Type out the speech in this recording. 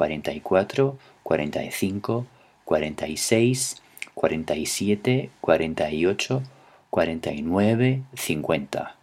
44, 45, 46, 47, 48, 49, 50.